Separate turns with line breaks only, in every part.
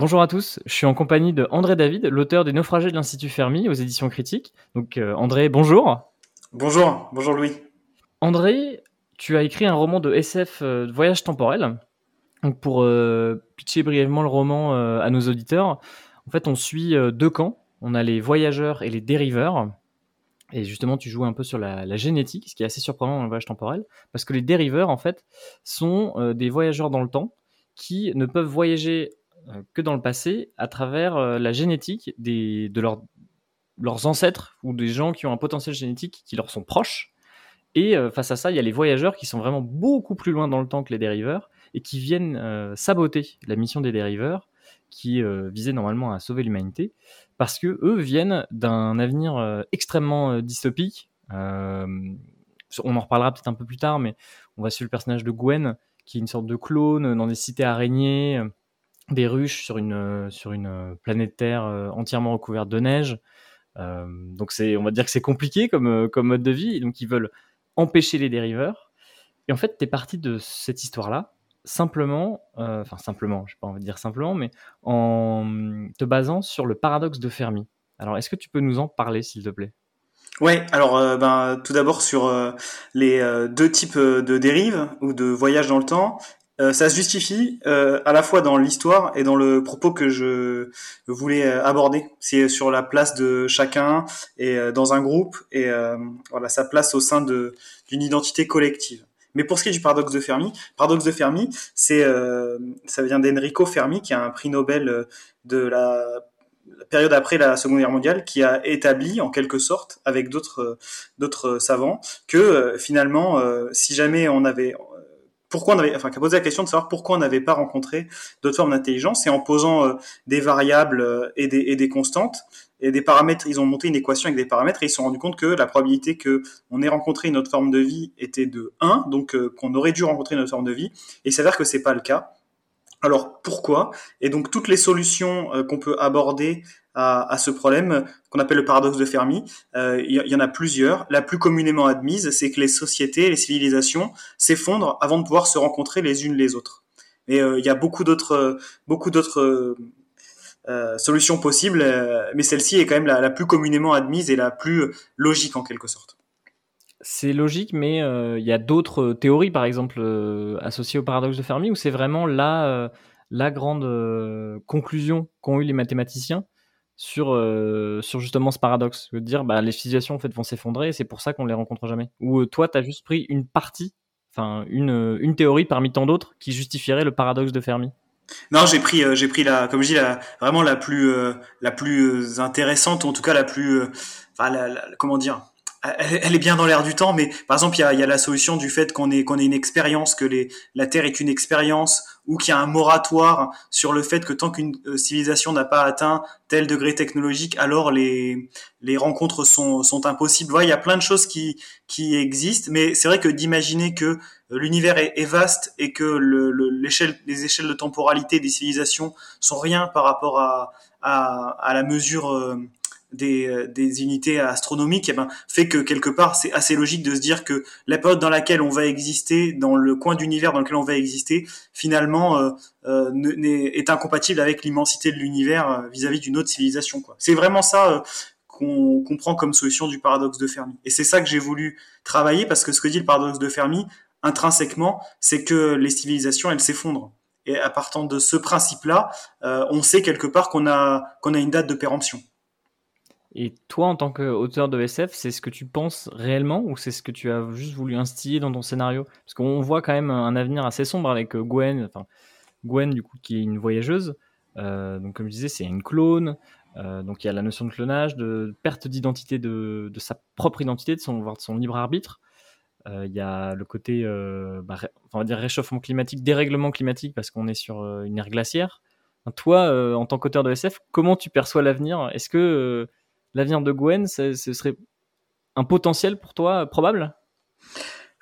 Bonjour à tous, je suis en compagnie de André David, l'auteur des Naufragés de l'Institut Fermi aux éditions critiques. Donc euh, André, bonjour.
Bonjour, bonjour Louis.
André, tu as écrit un roman de SF euh, de voyage temporel. Donc pour euh, pitcher brièvement le roman à nos auditeurs, en fait on suit deux camps. On a les voyageurs et les dériveurs. Et justement, tu joues un peu sur la, génétique, ce qui est assez surprenant dans le voyage temporel, parce que les dériveurs, en fait, sont des voyageurs dans le temps qui ne peuvent voyager euh, que dans le passé à travers euh, la génétique des, de leurs ancêtres ou des gens qui ont un potentiel génétique qui leur sont proches. Et euh, face à ça, il y a les voyageurs qui sont vraiment beaucoup plus loin dans le temps que les dériveurs et qui viennent saboter la mission des dériveurs qui visait normalement à sauver l'humanité parce que eux viennent d'un avenir extrêmement dystopique. on en reparlera peut-être un peu plus tard, mais on va suivre le personnage de Gwen qui est une sorte de clone dans des cités araignées des ruches sur une, euh, sur une euh, planète Terre euh, entièrement recouverte de neige. donc c'est, on va dire que c'est compliqué comme, comme mode de vie. donc ils veulent empêcher les dériveurs. Et en fait, tu es parti de cette histoire-là simplement, enfin simplement, je ne pas envie de dire simplement, mais en te basant sur le paradoxe de Fermi. Alors, est-ce que tu peux nous en parler, s'il te plaît?
Ouais, alors ben, tout d'abord sur les deux types de dérives ou de voyages dans le temps euh, ça se justifie euh, à la fois dans l'histoire et dans le propos que je voulais euh, aborder. C'est sur la place de chacun et dans un groupe et voilà sa place au sein d'une identité collective. Mais pour ce qui est du paradoxe de Fermi, paradoxe de Fermi, c'est ça vient d'Enrico Fermi qui a un prix Nobel de la période après la Seconde Guerre mondiale, qui a établi en quelque sorte, avec d'autres d'autres savants, que finalement, si jamais on avait pourquoi on avait, enfin, qui a posé la question de savoir pourquoi on n'avait pas rencontré d'autres formes d'intelligence, et en posant euh, des variables euh, et, des, et des constantes et des paramètres. Ils ont monté une équation avec des paramètres et ils se sont rendus compte que la probabilité que on ait rencontré une autre forme de vie était de 1, donc euh, qu'on aurait dû rencontrer une autre forme de vie. Et il s'avère que c'est pas le cas. Alors pourquoi? Et donc toutes les solutions qu'on peut aborder à, ce problème qu'on appelle le paradoxe de Fermi. Euh, il y, en a plusieurs. La plus communément admise, c'est que les sociétés, les civilisations s'effondrent avant de pouvoir se rencontrer les unes les autres. Mais euh, il y a beaucoup d'autres, euh, solutions possibles, mais celle-ci est quand même la, plus communément admise et la plus logique en quelque sorte.
C'est logique, mais il y a d'autres théories, par exemple, associées au paradoxe de Fermi, où c'est vraiment la, la grande conclusion qu'ont eu les mathématiciens sur, euh, sur justement ce paradoxe. De dire, bah, les civilisations en fait, vont s'effondrer et c'est pour ça qu'on ne les rencontre jamais. Ou euh, toi, tu as juste pris une partie, enfin une, euh, une théorie parmi tant d'autres qui justifierait le paradoxe de Fermi.
Non, j'ai pris, j'ai pris la, comme je dis, la, vraiment la plus, la plus intéressante, en tout cas la plus, enfin, comment dire, elle, est bien dans l'air du temps, mais par exemple, il y a, y a, la solution du fait qu'on ait, qu'on ait une expérience, que les, la Terre est une expérience, ou qu'il y a un moratoire sur le fait que tant qu'une euh, civilisation n'a pas atteint tel degré technologique, alors les, les rencontres sont, sont impossibles. Voilà, il y a plein de choses qui, qui existent, mais c'est vrai que d'imaginer que l'univers est, est, vaste et que le, l'échelle, les échelles de temporalité des civilisations sont rien par rapport à, à, à la mesure euh, des, euh, des unités astronomiques, eh ben, fait que quelque part c'est assez logique de se dire que la période dans laquelle on va exister, dans le coin d'univers dans lequel on va exister, finalement euh, euh est, incompatible avec l'immensité de l'univers euh, vis-à-vis d'une autre civilisation. Quoi. C'est vraiment ça qu'on comprend comme solution du paradoxe de Fermi. Et c'est ça que j'ai voulu travailler parce que ce que dit le paradoxe de Fermi, intrinsèquement, c'est que les civilisations elles s'effondrent. Et à partir de ce principe-là, on sait quelque part qu'on a qu'on a une date de péremption.
Et toi, en tant qu'auteur de SF, c'est ce que tu penses réellement ou c'est ce que tu as juste voulu instiller dans ton scénario? Parce qu'on voit quand même un avenir assez sombre avec euh, Gwen, enfin Gwen du coup qui est une voyageuse. Euh, donc comme je disais, c'est une clone. Euh, donc il y a la notion de clonage, de perte d'identité de, sa propre identité, de son, de son libre arbitre. Il y a le côté, bah, on va dire réchauffement climatique, dérèglement climatique parce qu'on est sur une ère glaciaire. toi, en tant qu'auteur de SF, comment tu perçois l'avenir? Est-ce que l'avenir de Gwen, ce serait un potentiel pour toi probable?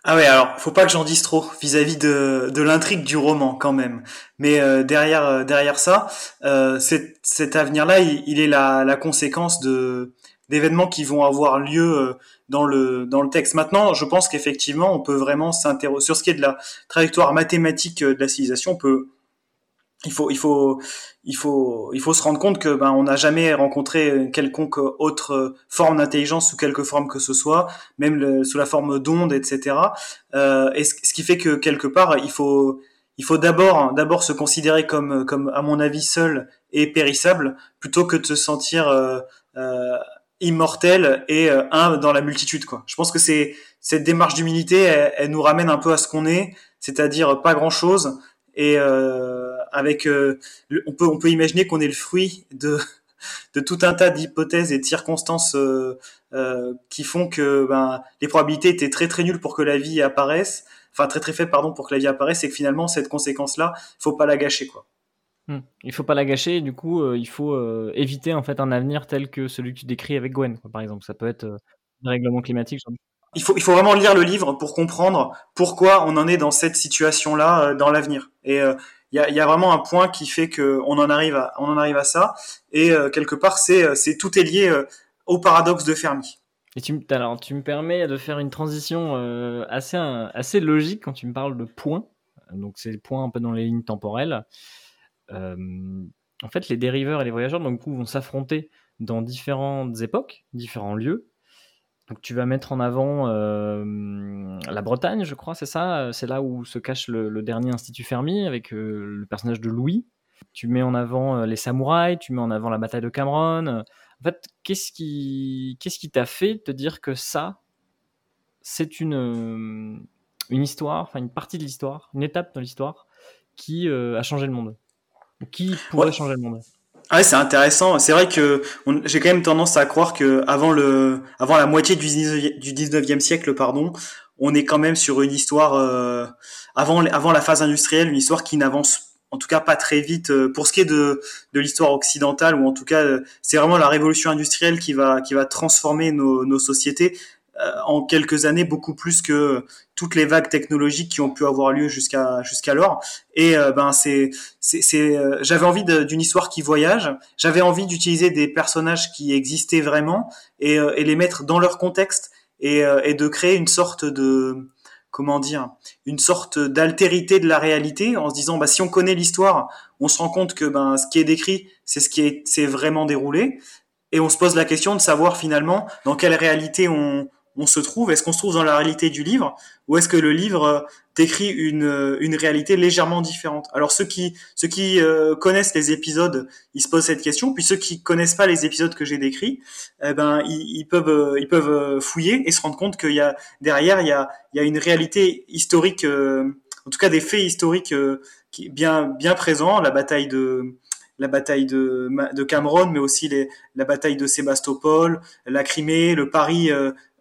Ah ouais, alors faut pas que j'en dise trop vis-à-vis de, l'intrigue du roman quand même. Mais euh, derrière euh, derrière ça, euh, cet, avenir-là, il, est la, la conséquence de d'événements qui vont avoir lieu dans le dans le texte. Maintenant, je pense qu'effectivement, on peut vraiment s'interroger sur ce qui est de la trajectoire mathématique de la civilisation. On peut il faut, il faut, il faut, il faut se rendre compte que ben on n'a jamais rencontré quelconque autre forme d'intelligence sous quelque forme que ce soit, même sous la forme d'onde, etc. Euh, et ce, qui fait que quelque part, il faut, il faut d'abord, d'abord se considérer comme, comme à mon avis seul et périssable, plutôt que de se sentir euh, euh, immortel et euh, un dans la multitude. Quoi. Je pense que c'est cette démarche d'humilité, elle, elle, nous ramène un peu à ce qu'on est, c'est-à-dire pas grand-chose et euh, avec euh, on peut on peut imaginer qu'on est le fruit de de tout un tas d'hypothèses et de circonstances euh, euh, qui font que ben, les probabilités étaient très très nulles pour que la vie apparaisse, enfin très très faibles pardon pour que la vie apparaisse, et que finalement cette conséquence-là, il faut pas la gâcher quoi.
Hmm. Il faut pas la gâcher, du coup euh, il faut éviter en fait un avenir tel que celui que tu décris avec Gwen, quoi, par exemple. Ça peut être un règlement climatique.
Il faut, il faut vraiment lire le livre pour comprendre pourquoi on en est dans cette situation-là dans l'avenir. Et il y a, vraiment un point qui fait que on en arrive à, ça. Et euh, quelque part, c'est, euh, c'est tout est lié euh, au paradoxe de Fermi.
Et tu, alors, tu me permets de faire une transition assez, logique quand tu me parles de points. Donc, c'est des points un peu dans les lignes temporelles. en fait, les dériveurs et les voyageurs donc, vont s'affronter dans différentes époques, différents lieux. Donc tu vas mettre en avant euh, la Bretagne, je crois, c'est ça? C'est là où se cache le, dernier Institut Fermi avec euh, le personnage de Louis. Tu mets en avant euh, les samouraïs, tu mets en avant la bataille de Cameron. En fait, qu'est-ce qui qu'est-ce qui t'a fait te dire que ça, c'est une, une histoire, enfin une partie de l'histoire, une étape de l'histoire qui a changé le monde? Qui pourrait changer le monde?
Ouais, c'est intéressant. C'est vrai que j'ai quand même tendance à croire que avant le, avant la moitié du 19e, du 19e siècle, pardon, on est quand même sur une histoire euh, avant, avant la phase industrielle, une histoire qui n'avance en tout cas pas très vite euh, pour ce qui est de, de l'histoire occidentale ou en tout cas euh, c'est vraiment la révolution industrielle qui va qui va transformer nos, nos sociétés en quelques années beaucoup plus que toutes les vagues technologiques qui ont pu avoir lieu jusqu'à jusqu'alors. Et euh, ben c'est c'est euh, j'avais envie d'une histoire qui voyage. J'avais envie d'utiliser des personnages qui existaient vraiment et, et les mettre dans leur contexte et, et de créer une sorte de comment dire une sorte d'altérité de la réalité en se disant bah si on connaît l'histoire on se rend compte que ben ce qui est décrit c'est ce qui est c'est vraiment déroulé. Et on se pose la question de savoir finalement dans quelle réalité on, on se trouve? Est-ce qu'on se trouve dans la réalité du livre ou est-ce que le livre euh, décrit une, euh, une réalité légèrement différente? Alors ceux qui ceux qui euh, connaissent les épisodes, ils se posent cette question. Puis ceux qui connaissent pas les épisodes que j'ai décrits, eh ben ils, peuvent ils peuvent fouiller et se rendre compte qu'il y a derrière il y a il y a une réalité historique, en tout cas des faits historiques qui bien bien présents. La bataille de la bataille de, de Cameron, mais aussi les, la bataille de Sébastopol, la Crimée, le Paris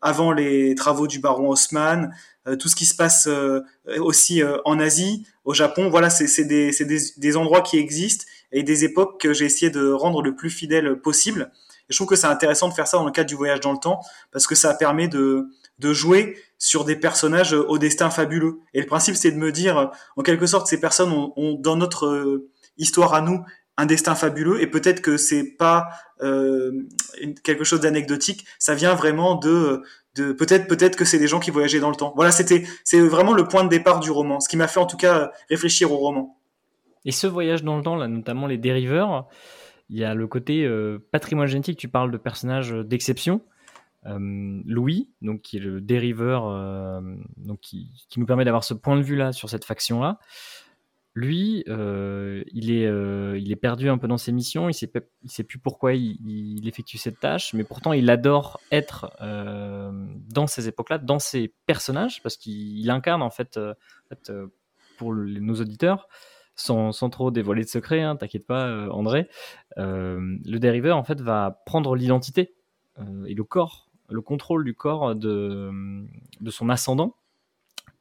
avant les travaux du baron Haussmann, euh, tout ce qui se passe euh, aussi euh, en Asie, au Japon. Voilà, c'est des, endroits qui existent et des époques que j'ai essayé de rendre le plus fidèle possible. Je trouve que c'est intéressant de faire ça dans le cadre du voyage dans le temps parce que ça permet de, jouer sur des personnages au destin fabuleux. Et le principe, c'est de me dire, en quelque sorte, ces personnes ont dans notre histoire à nous un destin fabuleux et peut-être que c'est pas euh, quelque chose d'anecdotique. Ça vient vraiment de de peut-être peut-être que c'est des gens qui voyageaient dans le temps. Voilà c'était c'est vraiment le point de départ du roman ce qui m'a fait en tout cas réfléchir au roman.
Et ce voyage dans le temps là notamment les dériveurs il y a le côté euh, patrimoine génétique tu parles de personnages d'exception. Euh, Louis, donc qui est le dériveur, euh, donc qui, qui, nous permet d'avoir ce point de vue là sur cette faction là. Lui, euh, il, est, euh, il est perdu un peu dans ses missions, il sait, il sait plus pourquoi il, effectue cette tâche, mais pourtant il adore être euh, dans ces époques-là, dans ces personnages, parce qu'il incarne en fait, pour nos auditeurs, sans, trop dévoiler de secrets, hein, t'inquiète pas André, le dériveur en fait va prendre l'identité et le corps, le contrôle du corps de, de son ascendant,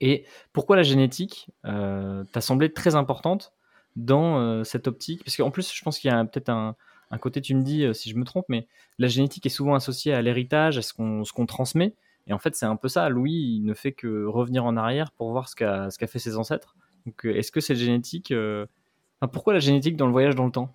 et pourquoi la génétique euh, t'a semblé très importante dans euh, cette optique? Parce qu'en plus, je pense qu'il y a peut-être un, côté, tu me dis euh, si je me trompe, mais la génétique est souvent associée à l'héritage, à ce qu'on transmet. Et en fait, c'est un peu ça. Louis, il ne fait que revenir en arrière pour voir ce qu'a fait ses ancêtres. Donc, est-ce que cette génétique. Pourquoi la génétique dans le voyage dans le temps?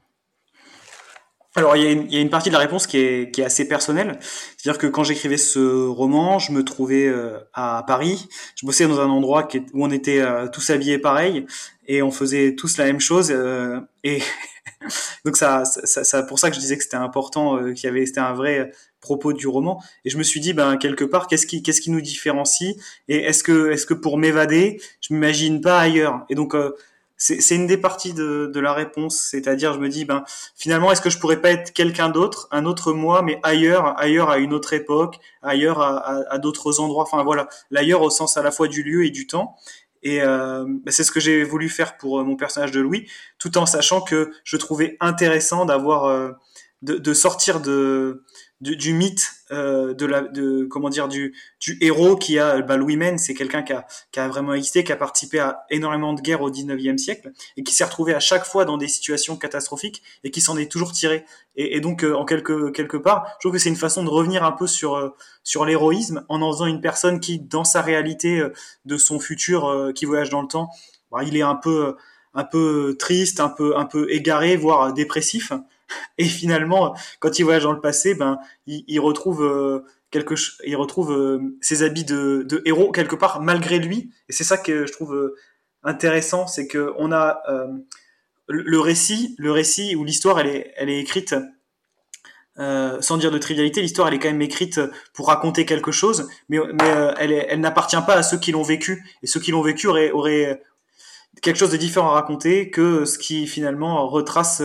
Alors il y, a une, il y, a une, partie de la réponse qui est, qui est assez personnelle, c'est-à-dire que quand j'écrivais ce roman, je me trouvais euh, à Paris, je bossais dans un endroit qui où on était euh, tous habillés pareil et on faisait tous la même chose euh, et donc ça, ça, ça, pour ça que je disais que c'était important, qu'il y avait c'était un vrai propos du roman. Et je me suis dit ben quelque part qu'est-ce qui qu'est-ce qui nous différencie et est-ce que est-ce que pour m'évader je m'imagine pas ailleurs? Et donc c'est une des parties de, de la réponse, c'est-à-dire je me dis ben finalement est-ce que je pourrais pas être quelqu'un d'autre, un autre moi, mais ailleurs, ailleurs à une autre époque, ailleurs à, à, à d'autres endroits, enfin voilà, l'ailleurs au sens à la fois du lieu et du temps. Et euh, ben, c'est ce que j'ai voulu faire pour euh, mon personnage de Louis, tout en sachant que je trouvais intéressant d'avoir euh, de, de, sortir de du, du mythe euh, de la de comment dire du du héros qui a bah, Louis Men c'est quelqu'un qui a qui a vraiment existé qui a participé à énormément de guerres au 19e siècle et qui s'est retrouvé à chaque fois dans des situations catastrophiques et qui s'en est toujours tiré. Et, et donc euh, en quelque quelque part je trouve que c'est une façon de revenir un peu sur euh, sur l'héroïsme en en faisant une personne qui dans sa réalité euh, de son futur qui voyage dans le temps bah, il est un peu un peu triste un peu un peu égaré voire dépressif et finalement, quand il voyage dans le passé, ben, il, retrouve euh, quelque, il retrouve euh, ses habits de, héros quelque part malgré lui. Et c'est ça que je trouve euh, intéressant, c'est que on a le récit, le récit où l'histoire elle est, elle est écrite. sans dire de trivialité, l'histoire elle est quand même écrite pour raconter quelque chose, mais, mais elle, elle n'appartient pas à ceux qui l'ont vécu. Et ceux qui l'ont vécu auraient, auraient quelque chose de différent à raconter que ce qui finalement retrace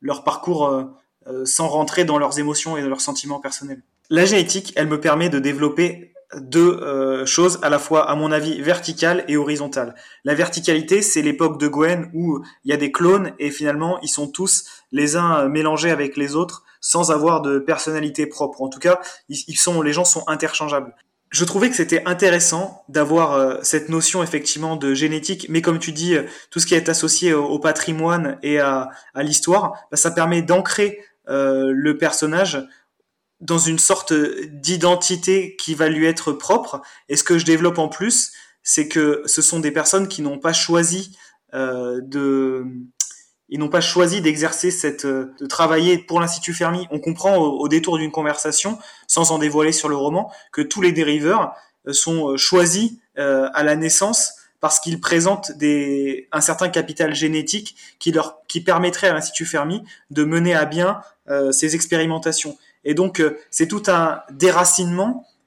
leur parcours euh, euh, sans rentrer dans leurs émotions et dans leurs sentiments personnels. La génétique, elle me permet de développer deux euh, choses à la fois, à mon avis, verticales et horizontales. La verticalité, c'est l'époque de Gwen où il y a des clones et finalement ils sont tous les uns mélangés avec les autres sans avoir de personnalité propre. En tout cas, ils sont, les gens sont interchangeables je trouvais que c'était intéressant d'avoir euh, cette notion effectivement de génétique, mais comme tu dis, euh, tout ce qui est associé au, patrimoine et à, à l'histoire, bah, ça permet d'ancrer euh, le personnage dans une sorte d'identité qui va lui être propre. Et ce que je développe en plus, c'est que ce sont des personnes qui n'ont pas choisi de ils n'ont pas choisi d'exercer cette, euh, de travailler pour l'Institut Fermi. On comprend au, détour d'une conversation, sans en dévoiler sur le roman, que tous les dériveurs euh, sont euh, choisis à la naissance parce qu'ils présentent des, un certain capital génétique qui leur, qui permettrait à l'Institut Fermi de mener à bien euh, ces expérimentations. Et donc, c'est tout un déracinement euh,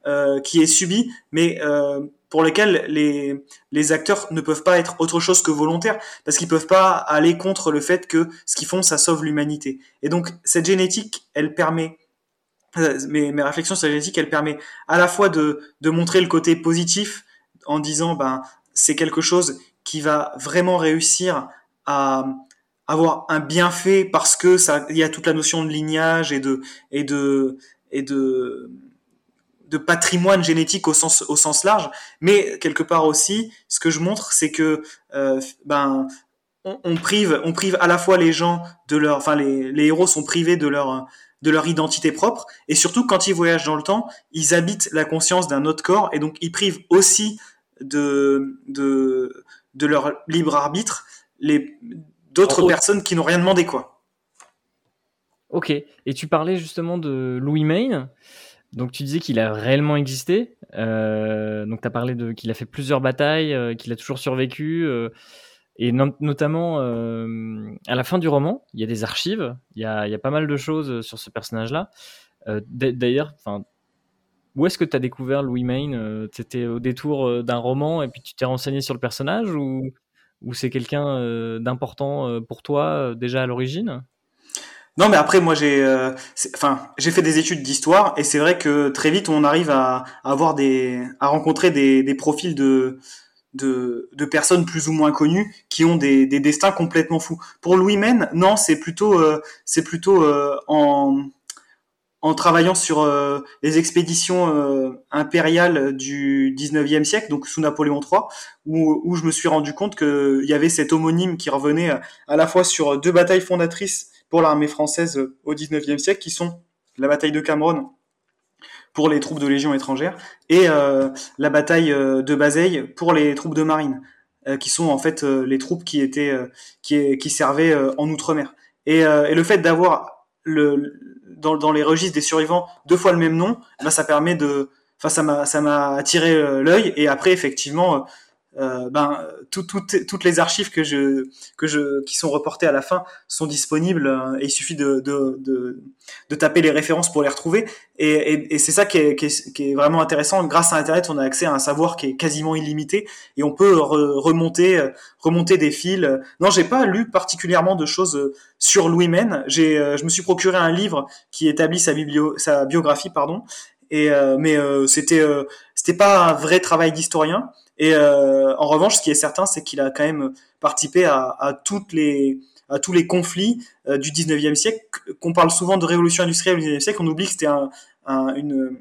qui est subi, mais euh, pour lesquels les, les acteurs ne peuvent pas être autre chose que volontaires, parce qu'ils peuvent pas aller contre le fait que ce qu'ils font, ça sauve l'humanité. Et donc, cette génétique, elle permet, euh, mes, mes réflexions sur la génétique, elle permet à la fois de, de montrer le côté positif en disant, ben, c'est quelque chose qui va vraiment réussir à avoir un bienfait parce que ça, il y a toute la notion de lignage et de, et de, et de, de patrimoine génétique au sens au sens large, mais quelque part aussi, ce que je montre, c'est que euh, ben on, prive on prive à la fois les gens de leur, enfin les, les héros sont privés de leur de leur identité propre, et surtout quand ils voyagent dans le temps, ils habitent la conscience d'un autre corps, et donc ils privent aussi de de de leur libre arbitre les d'autres personnes qui n'ont rien demandé quoi.
Ok, et tu parlais justement de Louis Maine. Donc tu disais qu'il a réellement existé. Euh, donc tu as parlé de qu'il a fait plusieurs batailles, euh, qu'il a toujours survécu. Euh, et notamment à la fin du roman, il y a des archives, il y a, pas mal de choses sur ce personnage-là. D'ailleurs, où est-ce que tu as découvert Louis Maine C'était au détour d'un roman et puis tu t'es renseigné sur le personnage ou c'est quelqu'un d'important pour toi déjà à l'origine?
Non, mais après, moi, j'ai, euh, j'ai fait des études d'histoire et c'est vrai que très vite, on arrive à, avoir des, à rencontrer des, des profils de, de, de, personnes plus ou moins connues qui ont des, des destins complètement fous. Pour Louis Men, non, c'est plutôt, euh, c'est plutôt euh, en, en travaillant sur les expéditions impériales du 19e siècle, donc sous Napoléon III, où, où je me suis rendu compte qu'il y avait cet homonyme qui revenait à la fois sur deux batailles fondatrices pour l'armée française au XIXe siècle, qui sont la bataille de Cameron pour les troupes de légion étrangère et euh, la bataille euh, de Bazeille pour les troupes de marine, euh, qui sont en fait les troupes qui étaient qui, servaient en outre-mer. Et, le fait d'avoir le, dans, les registres des survivants deux fois le même nom, ben ça permet de, enfin ça m'a ça m'a attiré l'œil et après effectivement euh, ben tout, tout, toutes les archives que je que je qui sont reportées à la fin sont disponibles euh, et il suffit de, de, de, de, taper les références pour les retrouver. Et, et, et c'est ça qui est, qui, est, vraiment intéressant. Grâce à internet on a accès à un savoir qui est quasiment illimité et on peut remonter remonter des fils. Non j'ai pas lu particulièrement de choses sur Louis Men j'ai je me suis procuré un livre qui établit sa biblio sa biographie pardon. Et euh, mais c'était c'était pas un vrai travail d'historien et euh, en revanche, ce qui est certain, c'est qu'il a quand même participé à, tous les conflits euh, du 19e siècle. Qu'on parle souvent de révolution industrielle au 19e siècle, on oublie que c'était un, un, une,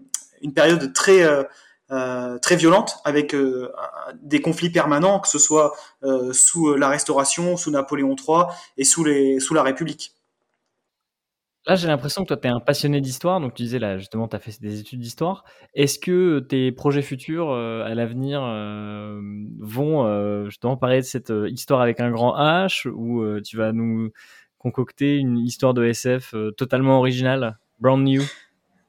période très euh, violente avec des conflits permanents, que ce soit sous la Restauration, sous Napoléon III et sous les sous la République.
Là, j'ai l'impression que toi, tu es un passionné d'histoire. Donc, tu disais, là, justement, tu as fait des études d'histoire. Est-ce que tes projets futurs euh, à l'avenir euh, vont euh, justement parler de cette histoire avec un grand H ou tu vas nous concocter une histoire de SF totalement originale, brand new?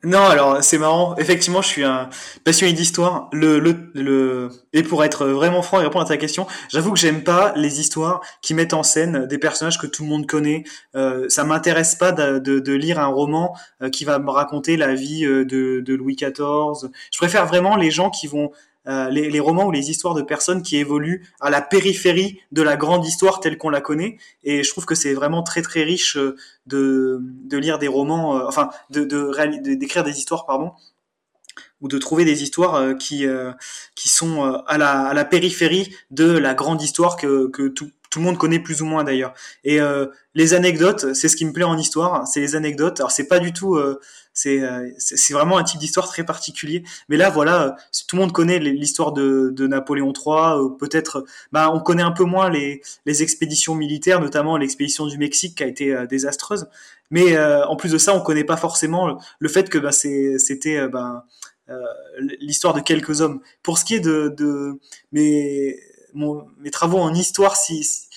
Non, alors c'est marrant. Effectivement, je suis un passionné d'histoire. Le, le, le, et pour être vraiment franc et répondre à ta question, j'avoue que j'aime pas les histoires qui mettent en scène des personnages que tout le monde connaît. Euh, ça m'intéresse pas de, de, de, lire un roman euh, qui va me raconter la vie euh, de, de Louis XIV. Je préfère vraiment les gens qui vont euh, les, les, romans ou les histoires de personnes qui évoluent à la périphérie de la grande histoire telle qu'on la connaît. Et je trouve que c'est vraiment très très riche euh, de, de lire des romans, euh, enfin de, de, d'écrire des histoires, pardon, ou de trouver des histoires qui qui sont à la, à la périphérie de la grande histoire que, que tout, tout le monde connaît plus ou moins d'ailleurs. Et les anecdotes, c'est ce qui me plaît en histoire, c'est les anecdotes. Alors c'est pas du tout euh, c'est c'est vraiment un type d'histoire très particulier. Mais là, voilà, euh, tout le monde connaît l'histoire de, de Napoléon III. Peut-être, bah, on connaît un peu moins les, les expéditions militaires, notamment l'expédition du Mexique qui a été euh, désastreuse. Mais en plus de ça, on connaît pas forcément le, fait que bah, c'était bah, l'histoire de quelques hommes. Pour ce qui est de, de mes, mon, mes travaux en histoire, si,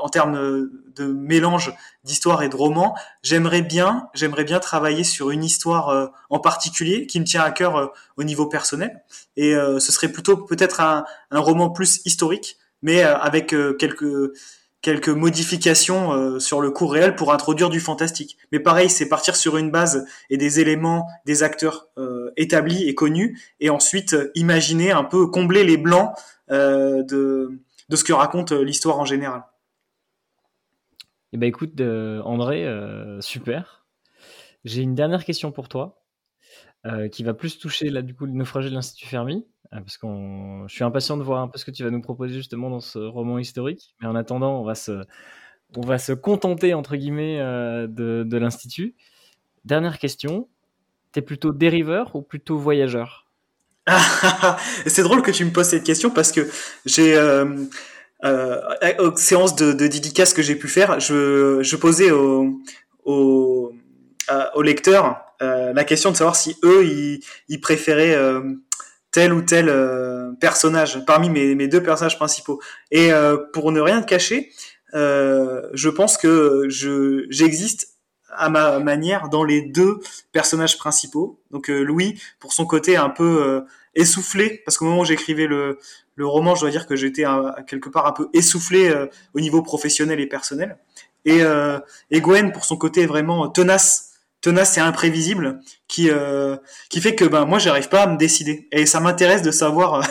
en termes de mélange d'histoire et de roman, j'aimerais bien, j'aimerais bien travailler sur une histoire euh, en particulier qui me tient à cœur euh, au niveau personnel. Et euh, ce serait plutôt peut-être un, un, roman plus historique, mais avec quelques quelques modifications sur le cours réel pour introduire du fantastique. Mais pareil, c'est partir sur une base et des éléments, des acteurs établis et connus, et ensuite imaginer un peu combler les blancs de de ce que raconte l'histoire en général.
Eh ben écoute, euh, André, euh, super. J'ai une dernière question pour toi, euh, qui va plus toucher là du coup le naufragé de l'Institut Fermi, parce qu'on, je suis impatient de voir un peu ce que tu vas nous proposer justement dans ce roman historique. Mais en attendant, on va se, on va se contenter entre guillemets de, de l'Institut. Dernière question, t'es plutôt dériveur ou plutôt voyageur?
C'est drôle que tu me poses cette question parce que j'ai euh, aux séances de, de dédicaces que j'ai pu faire, je, je posais aux au, au lecteurs euh, la question de savoir si eux, ils, ils préféraient euh, tel ou tel euh, personnage parmi mes, mes, deux personnages principaux. Et euh, pour ne rien te cacher, je pense que je j'existe à ma manière dans les deux personnages principaux. Donc Louis, pour son côté un peu essoufflé, parce qu'au moment où j'écrivais le, le roman, je dois dire que j'étais quelque part un peu essoufflé euh, au niveau professionnel et personnel. Et, euh, et, Gwen, pour son côté vraiment tenace, tenace et imprévisible, qui euh, qui fait que ben moi j'arrive pas à me décider. Et ça m'intéresse de savoir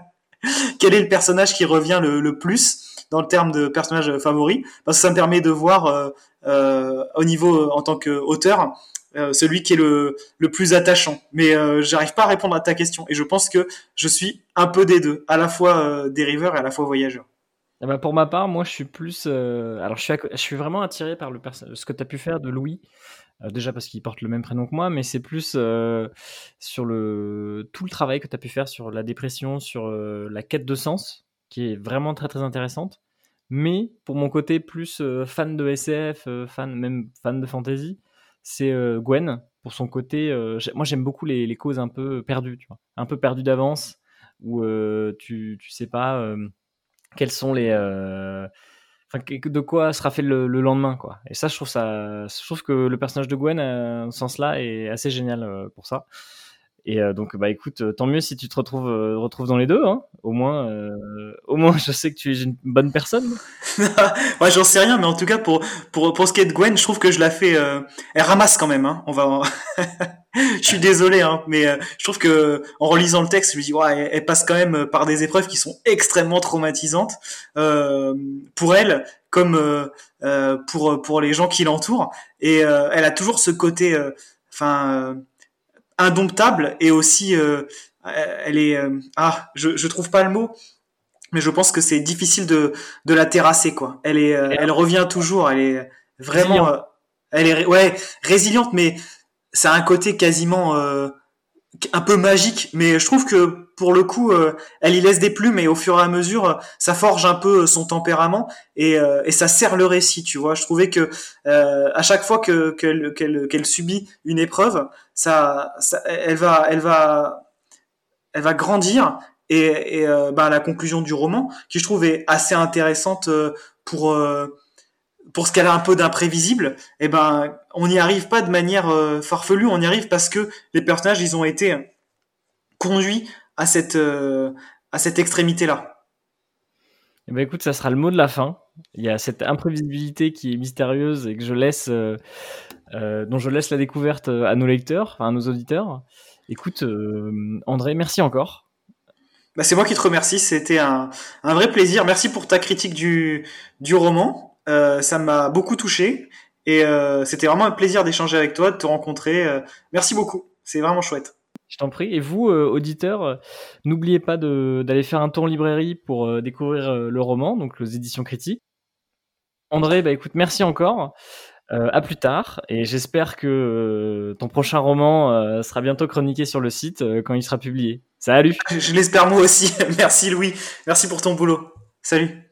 quel est le personnage qui revient le, plus dans le terme de personnage favori, parce que ça me permet de voir au niveau en tant qu'auteur euh, celui qui est le, le plus attachant. Mais euh, j'arrive pas à répondre à ta question. Et je pense que je suis un peu des deux, à la fois euh, dériveur et à la fois voyageur.
Eh ben pour ma part, moi je suis plus. alors je suis, je suis vraiment attiré par le ce que tu as pu faire de Louis. déjà parce qu'il porte le même prénom que moi, mais c'est plus sur le tout le travail que tu as pu faire sur la dépression, sur la quête de sens, qui est vraiment très très intéressante. Mais pour mon côté plus fan de SF, fan même fan de fantasy, c'est euh, Gwen pour son côté. Euh, moi, j'aime beaucoup les, causes un peu perdues, un peu perdues d'avance, où euh, tu, tu sais pas quels sont les de quoi sera fait le, lendemain, quoi. Et ça, je trouve ça, je trouve que le personnage de Gwen, euh, ce sens-là, est assez génial euh, pour ça. Et euh, donc, bah écoute, tant mieux si tu te retrouves, retrouves dans les deux. Hein. Au moins, au moins, je sais que tu es une bonne personne.
ouais, j'en sais rien, mais en tout cas, pour, pour, pour ce qui est de Gwen, je trouve que je la fais. elle ramasse quand même. Hein. On va. je suis désolé, hein, mais je trouve que en relisant le texte, je me dis, ouais, elle, passe quand même par des épreuves qui sont extrêmement traumatisantes pour elle, comme pour pour les gens qui l'entourent. Et elle a toujours ce côté, enfin indomptable et aussi euh, elle est euh, ah je je trouve pas le mot mais je pense que c'est difficile de de la terrasser quoi. Elle est euh, elle revient toujours elle est vraiment elle est ouais résiliente mais ça a un côté quasiment un peu magique, mais je trouve que pour le coup, elle y laisse des plumes et au fur et à mesure, ça forge un peu son tempérament et, et ça sert le récit, tu vois. Je trouvais que à chaque fois que qu'elle subit une épreuve, ça, elle va, elle va, elle va grandir et, et bah, la conclusion du roman, qui je trouve est assez intéressante pour pour ce qu'elle a un peu d'imprévisible, eh ben, on n'y arrive pas de manière euh, farfelue, on y arrive parce que les personnages, ils ont été conduits à cette, euh, à cette extrémité-là.
Eh ben, écoute, ça sera le mot de la fin. Il y a cette imprévisibilité qui est mystérieuse et que je laisse, euh, dont je laisse la découverte à nos lecteurs, à nos auditeurs. Écoute, André, merci encore.
Bah, c'est moi qui te remercie, c'était un, un, vrai plaisir. Merci pour ta critique du, du roman. Euh, ça m'a beaucoup touché et euh, c'était vraiment un plaisir d'échanger avec toi, de te rencontrer. Euh, merci beaucoup, c'est vraiment chouette.
Je t'en prie. Et vous, auditeurs, n'oubliez pas d'aller faire un tour en librairie pour découvrir le roman, donc les éditions critiques. André, bah écoute, merci encore. à plus tard. Et j'espère que ton prochain roman sera bientôt chroniqué sur le site quand il sera publié. Salut.
Je l'espère moi aussi. merci Louis. Merci pour ton boulot. Salut.